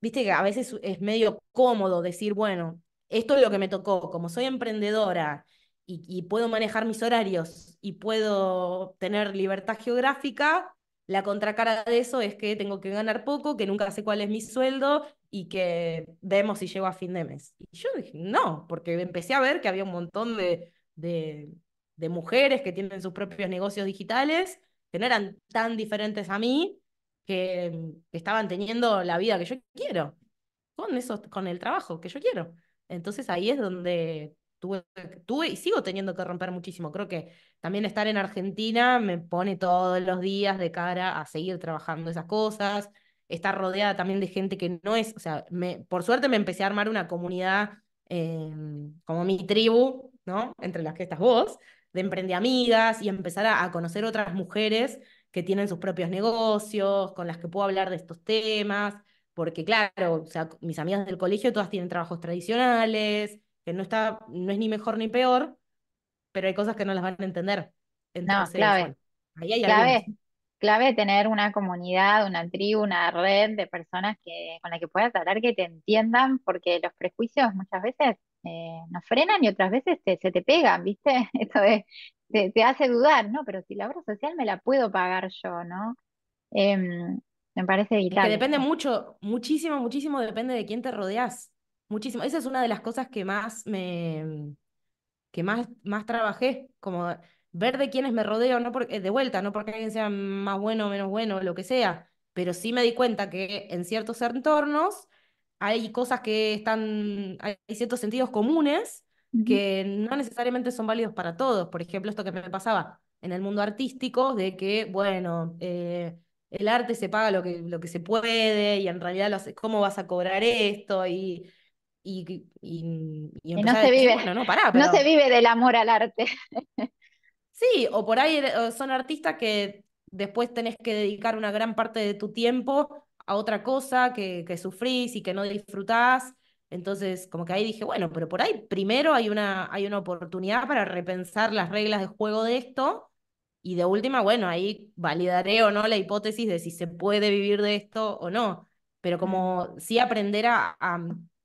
Viste que a veces es medio cómodo decir, bueno, esto es lo que me tocó, como soy emprendedora y, puedo manejar mis horarios y puedo tener libertad geográfica, la contracara de eso es que tengo que ganar poco, que nunca sé cuál es mi sueldo y que vemos si llego a fin de mes. Y yo dije, no, porque empecé a ver que había un montón de, de, de mujeres que tienen sus propios negocios digitales, que no eran tan diferentes a mí, que, que estaban teniendo la vida que yo quiero, con, eso, con el trabajo que yo quiero. Entonces ahí es donde tuve, tuve y sigo teniendo que romper muchísimo. Creo que también estar en Argentina me pone todos los días de cara a seguir trabajando esas cosas, estar rodeada también de gente que no es, o sea, me, por suerte me empecé a armar una comunidad em, como mi tribu, ¿no? Entre las que estás vos, de emprendeamigas y empezar a, a conocer otras mujeres que tienen sus propios negocios, con las que puedo hablar de estos temas, porque claro, o sea, mis amigas del colegio todas tienen trabajos tradicionales, no está, no es ni mejor ni peor, pero hay cosas que no las van a entender. Entonces, no, clave. ahí hay clave, clave tener una comunidad, una tribu, una red de personas que, con las que puedas hablar, que te entiendan, porque los prejuicios muchas veces eh, nos frenan y otras veces te, se te pegan, ¿viste? Eso es, te, hace dudar, ¿no? Pero si la obra social me la puedo pagar yo, ¿no? Em, me parece vital. que depende mucho, muchísimo, muchísimo depende de quién te rodeas. Muchísimo. Esa es una de las cosas que más me que más, más trabajé, como ver de quiénes me rodeo, no porque, de vuelta, no porque alguien sea más bueno o menos bueno, lo que sea, pero sí me di cuenta que en ciertos entornos hay cosas que están, hay ciertos sentidos comunes que no necesariamente son válidos para todos. Por ejemplo, esto que me pasaba en el mundo artístico, de que, bueno, eh, el arte se paga lo que, lo que se puede y en realidad lo ¿cómo vas a cobrar esto? Y y, y, no se vive, no, se vive del amor al arte. sí, o por ahí son artistas que después tenés que dedicar una gran parte de tu tiempo a otra cosa que, que sufrís y que no disfrutás. Entonces, como que ahí dije, bueno, pero por ahí primero hay una, hay una oportunidad para repensar las reglas de juego de esto. Y de última, bueno, ahí validaré o no la hipótesis de si se puede vivir de esto o no. Pero como sí aprender a,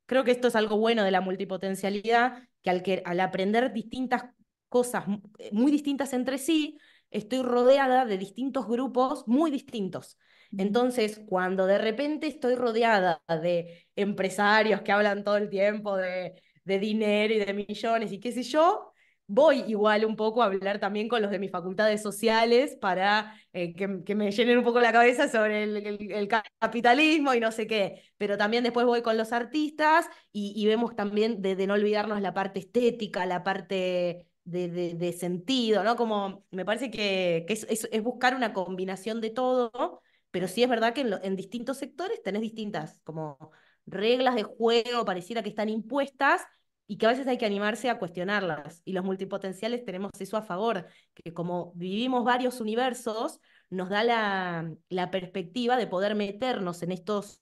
creo que esto es algo bueno de la multipotencialidad, que al, que, al aprender distintas cosas eh, muy distintas entre sí, estoy rodeada de distintos grupos muy distintos. Entonces, cuando de repente estoy rodeada de empresarios que hablan todo el tiempo de, de dinero y de millones y qué sé yo, voy igual un poco a hablar también con los de mis facultades sociales para eh, que, me llenen un poco la cabeza sobre el, capitalismo y no sé qué. Pero también después voy con los artistas y, vemos también de, no olvidarnos la parte estética, la parte de, sentido, ¿no? Como me parece que, es, buscar una combinación de todo, pero sí es verdad que en, distintos sectores tenés distintas como reglas de juego, pareciera que están impuestas y que a veces hay que animarse a cuestionarlas. Y los multipotenciales tenemos eso a favor, que como vivimos varios universos, nos da la, perspectiva de poder meternos en estos,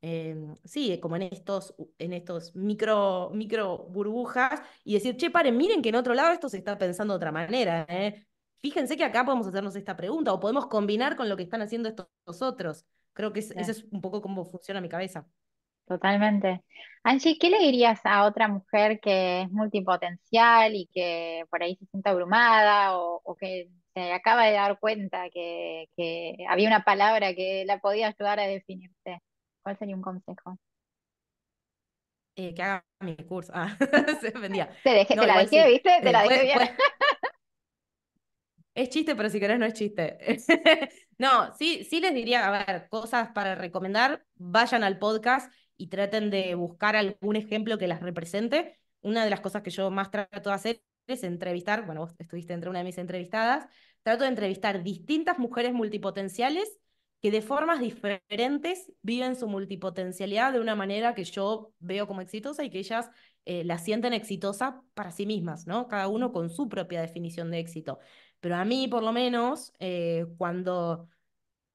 em, sí, como en estos, en estos micro, micro burbujas y decir, che, paren, miren que en otro lado esto se está pensando de otra manera. ¿eh? Fíjense que acá podemos hacernos esta pregunta o podemos combinar con lo que están haciendo estos otros. Creo que es, ese es un poco cómo funciona mi cabeza. Totalmente. Angie, ¿qué le dirías a otra mujer que es multipotencial y que por ahí se siente abrumada o, que se acaba de dar cuenta que, había una palabra que la podía ayudar a definirse? ¿Cuál sería un consejo? Eh, que haga mi curso. Ah, se vendía. Te, dejé, te la dejé, ¿viste? Te la dejé bien. Es chiste, pero si querés no es chiste. no, sí, sí les diría, a ver, cosas para recomendar, vayan al podcast y traten de buscar algún ejemplo que las represente. Una de las cosas que yo más trato de hacer es entrevistar, bueno, vos estuviste entre una de mis entrevistadas, trato de entrevistar distintas mujeres multipotenciales que de formas diferentes viven su multipotencialidad de una manera que yo veo como exitosa y que ellas eh, la sienten exitosa para sí mismas, ¿no? Cada uno con su propia definición de éxito. Pero a mí, por lo menos, eh, cuando,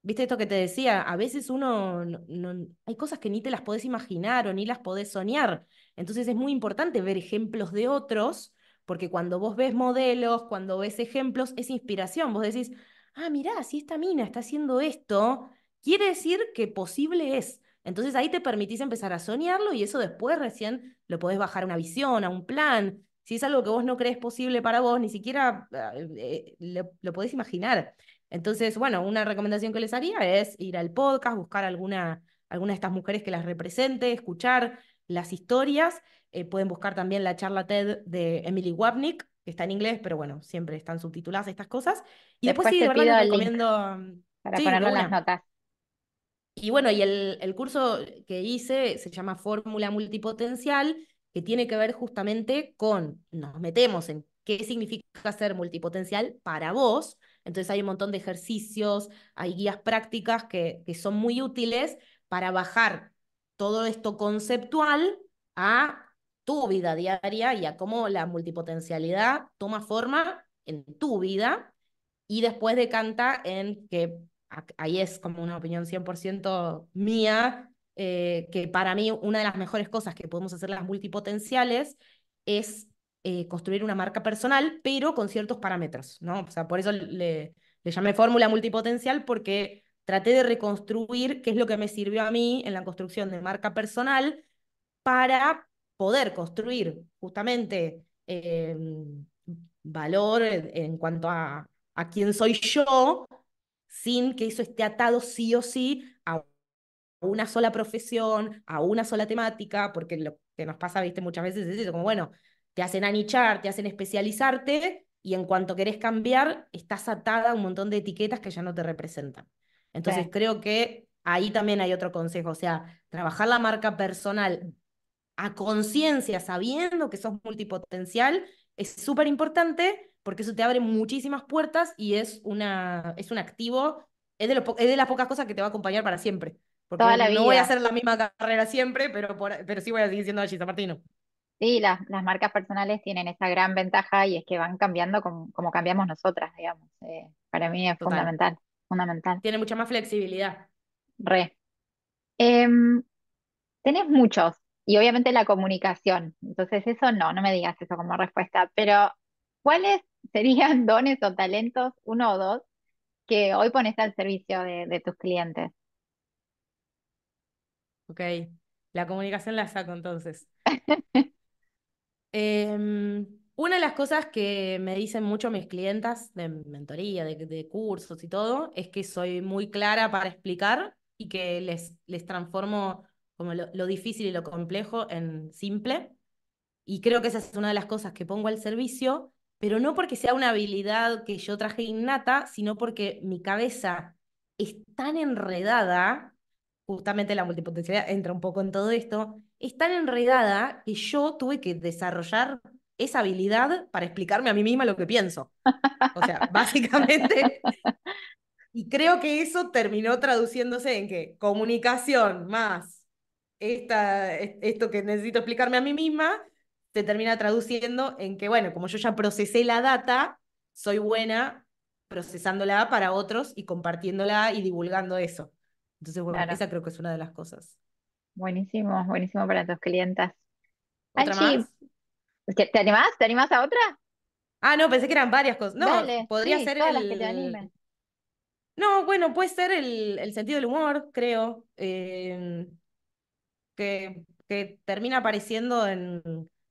viste esto que te decía, a veces uno, no, hay cosas que ni te las podés imaginar o ni las podés soñar. Entonces es muy importante ver ejemplos de otros, porque cuando vos ves modelos, cuando ves ejemplos, es inspiración. Vos decís, ah, mirá, si esta mina está haciendo esto, quiere decir que posible es. Entonces ahí te permitís empezar a soñarlo y eso después recién lo podés bajar a una visión, a un plan. Si es algo que vos no crees posible para vos, ni siquiera ah, eh, lo, podés imaginar. Entonces, bueno, una recomendación que les haría es ir al podcast, buscar alguna, alguna de estas mujeres que las represente, escuchar las historias. Eh, pueden buscar también la charla TED de Emily Wapnick, que está en inglés, pero bueno, siempre están subtituladas estas cosas. Y después, sí, de verdad les recomiendo. Para ponerlo en las notas. Y bueno, y el, el curso que hice se llama Fórmula Multipotencial que tiene que ver justamente con, nos metemos en qué significa ser multipotencial para vos. Entonces hay un montón de ejercicios, hay guías prácticas que, que son muy útiles para bajar todo esto conceptual a tu vida diaria y a cómo la multipotencialidad toma forma en tu vida y después decanta en que ahí es como una opinión 100% mía, eh, que para mí una de las mejores cosas que podemos hacer las multipotenciales es eh, construir una marca personal, pero con ciertos parámetros, ¿no? O sea, por eso le, llamé fórmula multipotencial, porque traté de reconstruir qué es lo que me sirvió a mí en la construcción de marca personal para poder construir justamente em, valor en, cuanto a, a quién soy yo, sin que eso esté atado sí o sí a una sola profesión, a una sola temática, porque lo que nos pasa, viste, muchas veces es eso, como bueno, te hacen anichar, te hacen especializarte, y en cuanto querés cambiar, estás atada a un montón de etiquetas que ya no te representan. Entonces creo que ahí también hay otro consejo, o sea, trabajar la marca personal a conciencia, sabiendo que sos multipotencial, es súper importante porque eso te abre muchísimas puertas y es, una, es un activo, es de, es de las pocas cosas que te va a acompañar para siempre. Porque no voy a hacer la misma carrera siempre, pero, pero sí voy a seguir siendo San Martino. Sí, las, las marcas personales tienen esa gran ventaja y es que van cambiando como, como cambiamos nosotras, digamos. Eh, para mí es fundamental, fundamental. Tiene mucha más flexibilidad. Re. Em, tenés muchos, y obviamente la comunicación. Entonces, eso no, no me digas eso como respuesta, pero ¿cuáles serían dones o talentos, uno o dos, que hoy pones al servicio de, de tus clientes? Ok, la comunicación la saco entonces. Em, una de las cosas que me dicen mucho mis clientas de mentoría, de, cursos y todo, es que soy muy clara para explicar y que les, les transformo como lo, lo difícil y lo complejo en simple. Y creo que esa es una de las cosas que pongo al servicio, pero no porque sea una habilidad que yo traje innata, sino porque mi cabeza es tan enredada justamente la multipotencialidad entra un poco en todo esto, es tan enredada que yo tuve que desarrollar esa habilidad para explicarme a mí misma lo que pienso. O sea, básicamente, y creo que eso terminó traduciéndose en que comunicación más esta, esto que necesito explicarme a mí misma, se termina traduciendo en que, bueno, como yo ya procesé la data, soy buena procesándola para otros y compartiéndola y divulgando eso. Entonces, bueno, esa creo que es una de las cosas. Buenísimo, buenísimo para tus clientas. ¿Otra Angie, más? ¿te animás? ¿Te animás a otra? Ah, no, pensé que eran varias cosas. No, Dale, podría sí, ser todas las que te el... animen. No, bueno, puede ser el, el sentido del humor, creo, eh, que, que termina apareciendo en,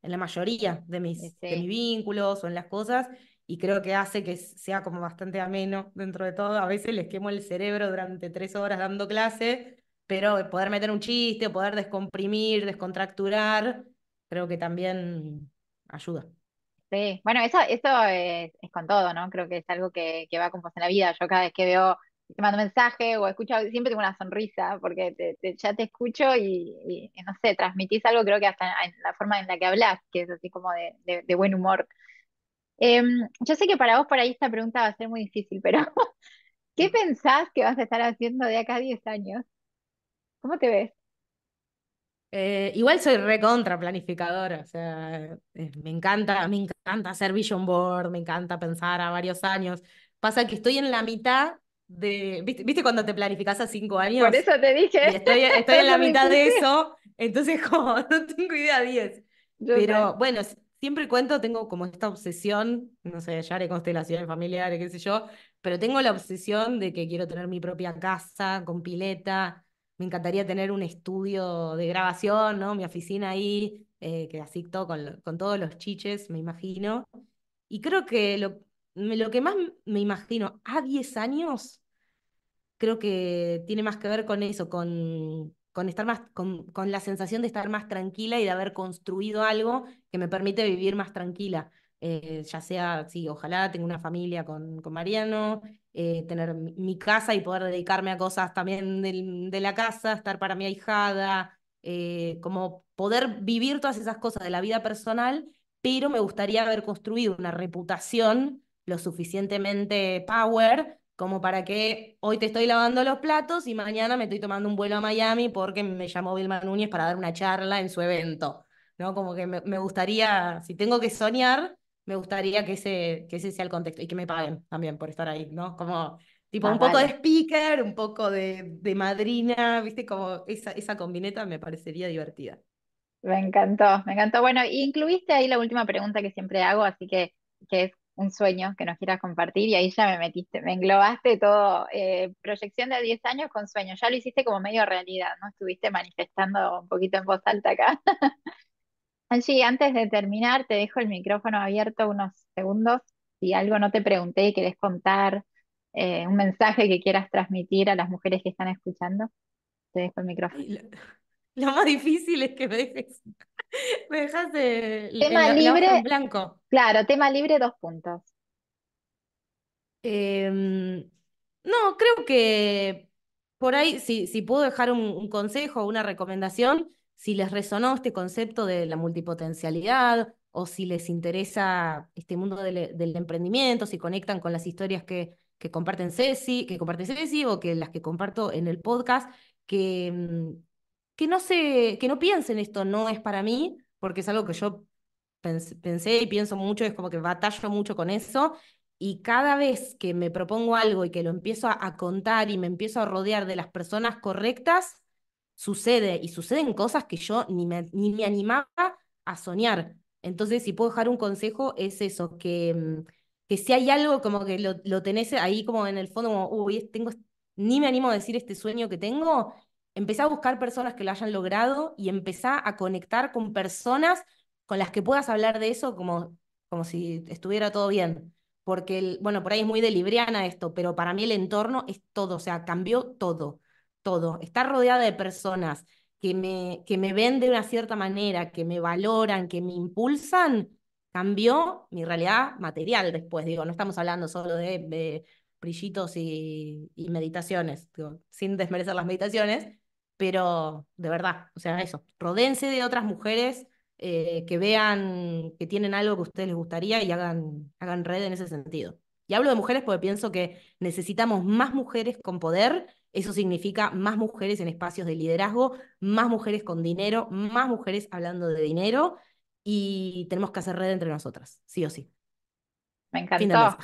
en la mayoría de mis, de mis vínculos o en las cosas, y creo que hace que sea como bastante ameno dentro de todo. A veces les quemo el cerebro durante tres horas dando clase, pero poder meter un chiste, poder descomprimir, descontracturar, creo que también ayuda. sí. Bueno, eso, eso es, con todo, ¿no? Creo que es algo que, que va con vos en la vida. Yo cada vez que veo, te mando mensaje o escucho, siempre tengo una sonrisa porque te- ya te escucho y, no sé, transmitís algo, creo que hasta en la forma en la que hablas, que es así como de buen humor. Em, yo sé que para vos por ahí esta pregunta va a ser muy difícil, pero ¿qué pensás que vas a estar haciendo de acá a 10 años? ¿Cómo te ves? Eh, igual soy recontra planificadora, o sea, eh, me encanta, me encanta hacer vision board, me encanta pensar a varios años. Pasa que estoy en la mitad de, ¿viste, viste cuando te planificás a cinco Por años? eso te Y dije, estoy, en la mitad de eso, entonces como no tengo idea 10. Yo sé. Pero bueno, siempre cuento, tengo como esta obsesión, no sé, ya haré constelaciones familiares, qué sé yo, pero tengo la obsesión de que quiero tener mi propia casa con pileta, me encantaría tener un estudio de grabación, ¿no? Mi oficina ahí, eh, que así todo con, con todos los chiches, me imagino. Y creo que lo, lo que más me imagino a 10 años creo que tiene más que ver con eso, con, con estar más, con, la sensación de estar más tranquila y de haber construido algo que me permite vivir más tranquila. Eh, ya sea, sí, ojalá tenga una familia con, con Mariano, eh, tener mi, casa y poder dedicarme a cosas también de la casa, estar para mi ahijada, eh, como poder vivir todas esas cosas de la vida personal, pero me gustaría haber construido una reputación lo suficientemente power como para que hoy te estoy lavando los platos y mañana me estoy tomando un vuelo a Miami porque me llamó Vilma Núñez para dar una charla en su evento, ¿no? Como que me, me gustaría, si tengo que soñar, me gustaría que ese, que ese sea el contexto y que me paguen también por estar ahí, ¿no? Como tipo un poco de speaker, un poco de, de madrina, ¿viste? Como esa, esa combineta me parecería divertida. Me encantó, me encantó. Bueno, y incluiste ahí la última pregunta que siempre hago, así que, que es un sueño que nos quieras compartir, y ahí ya me metiste, me englobaste todo. eh, proyección de 10 años con sueño. Ya lo hiciste como medio realidad, ¿no? Estuviste manifestando un poquito en voz alta acá. Angie, antes de terminar, te dejo el micrófono abierto unos segundos. Si algo no te pregunté y querés contar, eh, un mensaje que quieras transmitir a las mujeres que están escuchando, te dejo el micrófono. Lo más difícil es que me dejes, me dejas en Tema la hoja en libre, blanco. claro, tema libre, dos puntos. Em, no, creo que por ahí, si, si puedo dejar un, un consejo o una recomendación, si les resonó este concepto de la multipotencialidad o si les interesa este mundo del, del emprendimiento, si conectan con las historias que, que comparten Ceci, que comparte Ceci o que las que comparto en el podcast, que, mm, que no se, que no piensen esto no es para mí, porque es algo que yo pens- pensé y pienso mucho, es como que batallo mucho con eso. Y cada vez que me propongo algo y que lo empiezo a, a contar y me empiezo a rodear de las personas correctas, sucede y suceden cosas que yo ni me, ni me animaba a soñar. Entonces, si puedo dejar un consejo, es eso, que, mm, que si hay algo como que lo, lo tenés ahí como en el fondo, como, uy, tengo, ni me animo a decir este sueño que tengo, empezá a buscar personas que lo hayan logrado y empezá a conectar con personas con las que puedas hablar de eso como, como si estuviera todo bien. Porque, el, bueno, por ahí es muy de libriana esto, pero para mí el entorno es todo, o sea, cambió todo, todo. Estar rodeada de personas que me, que me ven de una cierta manera, que me valoran, que me impulsan, cambió mi realidad material después. Digo, no estamos hablando solo de, de brillitos y, y meditaciones, digo, sin desmerecer las meditaciones, pero de verdad, o sea, eso, rodéense de otras mujeres eh, que vean que tienen algo que a ustedes les gustaría y hagan, hagan red en ese sentido. Y hablo de mujeres porque pienso que necesitamos más mujeres con poder, eso significa más mujeres en espacios de liderazgo, más mujeres con dinero, más mujeres hablando de dinero y tenemos que hacer red entre nosotras, sí o sí. Me encantó,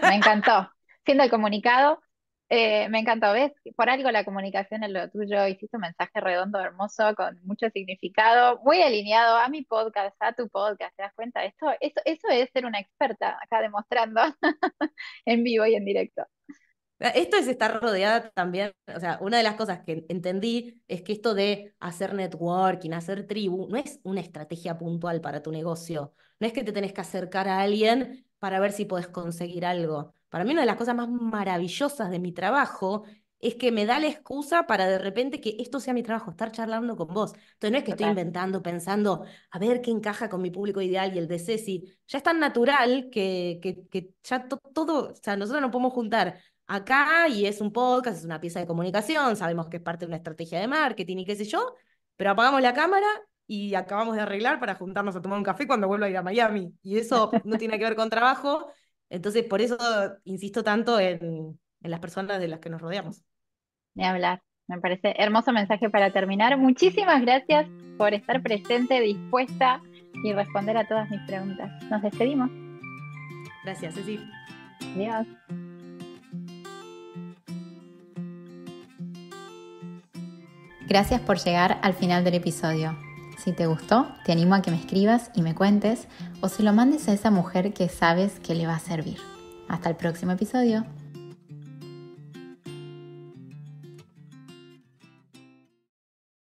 me encantó. Siendo el comunicado, Eh, me encantó, ¿ves? Por algo la comunicación es lo tuyo, hiciste un mensaje redondo, hermoso, con mucho significado, muy alineado a mi podcast, a tu podcast, ¿te das cuenta? Esto, eso, eso es ser una experta acá demostrando en vivo y en directo. Ah, esto es estar rodeada también, o sea, una de las cosas que entendí es que esto de hacer networking, hacer tribu, no es una estrategia puntual para tu negocio, no es que te tenés que acercar a alguien para ver si podés conseguir algo. Para mí una de las cosas más maravillosas de mi trabajo es que me da la excusa para de repente que esto sea mi trabajo, estar charlando con vos. Entonces no es que estoy inventando, pensando, a ver qué encaja con mi público ideal y el de Ceci. Ya es tan natural que, que, ya todo, o sea, nosotros nos podemos juntar acá y es un podcast, es una pieza de comunicación, sabemos que es parte de una estrategia de marketing y qué sé yo, pero apagamos la cámara y acabamos de arreglar para juntarnos a tomar un café cuando vuelva a ir a Miami. Y eso no tiene que ver con trabajo. Entonces, por eso insisto tanto en, en las personas de las que nos rodeamos. Ni hablar. Me parece hermoso mensaje para terminar. Muchísimas gracias por estar presente, dispuesta y responder a todas mis preguntas. Nos despedimos. Gracias, Ceci. Adiós. Gracias por llegar al final del episodio. Si te gustó, te animo a que me escribas y me cuentes o se lo mandes a esa mujer que sabes que le va a servir. Hasta el próximo episodio.